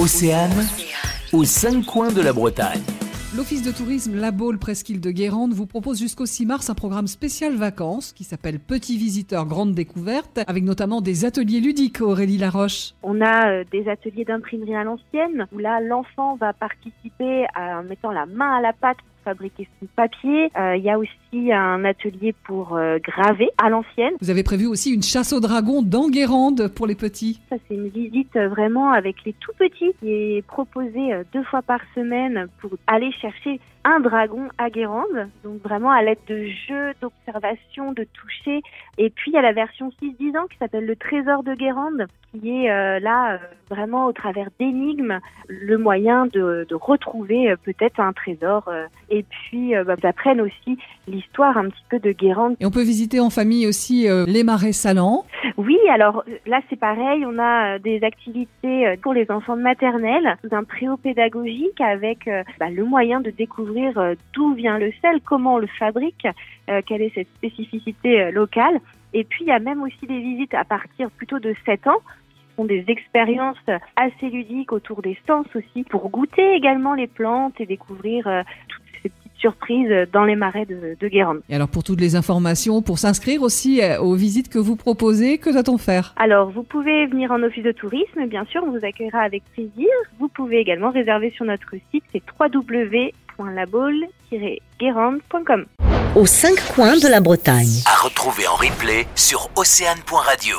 Océane, aux cinq coins de la Bretagne. L'Office de tourisme La Baule Presqu'île de Guérande vous propose jusqu'au 6 mars un programme spécial vacances qui s'appelle Petit Visiteur Grande Découverte, avec notamment des ateliers ludiques, Aurélie Laroche. On a euh, des ateliers d'imprimerie à l'ancienne, où là l'enfant va participer en mettant la main à la pâte fabriquer son papier. Euh, Il y a aussi un atelier pour euh, graver à l'ancienne. Vous avez prévu aussi une chasse aux dragons dans Guérande pour les petits. Ça, c'est une visite euh, vraiment avec les tout petits qui est proposée deux fois par semaine pour aller chercher un dragon à Guérande. Donc vraiment à l'aide de jeux, d'observation, de toucher. Et puis il y a la version 6-10 ans qui s'appelle le trésor de Guérande qui est euh, là euh, vraiment au travers d'énigmes le moyen de, retrouver euh, peut-être un trésor. et puis bah, apprennent aussi l'histoire un petit peu de Guérande Et on peut visiter en famille aussi les marais salants. Alors là c'est pareil, on a euh, des activités euh, pour les enfants de maternelle, sous un préau pédagogique avec euh, bah, le moyen de découvrir d'où vient le sel, comment on le fabrique, quelle est cette spécificité locale. Et puis il y a même aussi des visites à partir plutôt de 7 ans des expériences assez ludiques autour des sens aussi pour goûter également les plantes et découvrir euh, euh, dans les marais de, de Guérande. Et alors pour toutes les informations, pour s'inscrire aussi euh, aux visites que vous proposez, que doit-on faire? Alors, vous pouvez venir en office de tourisme, bien sûr, on vous accueillera avec plaisir. Vous pouvez également réserver sur notre site, c'est www.labole-guérande.com. aux cinq coins de la Bretagne. À retrouver en replay sur océane.radio.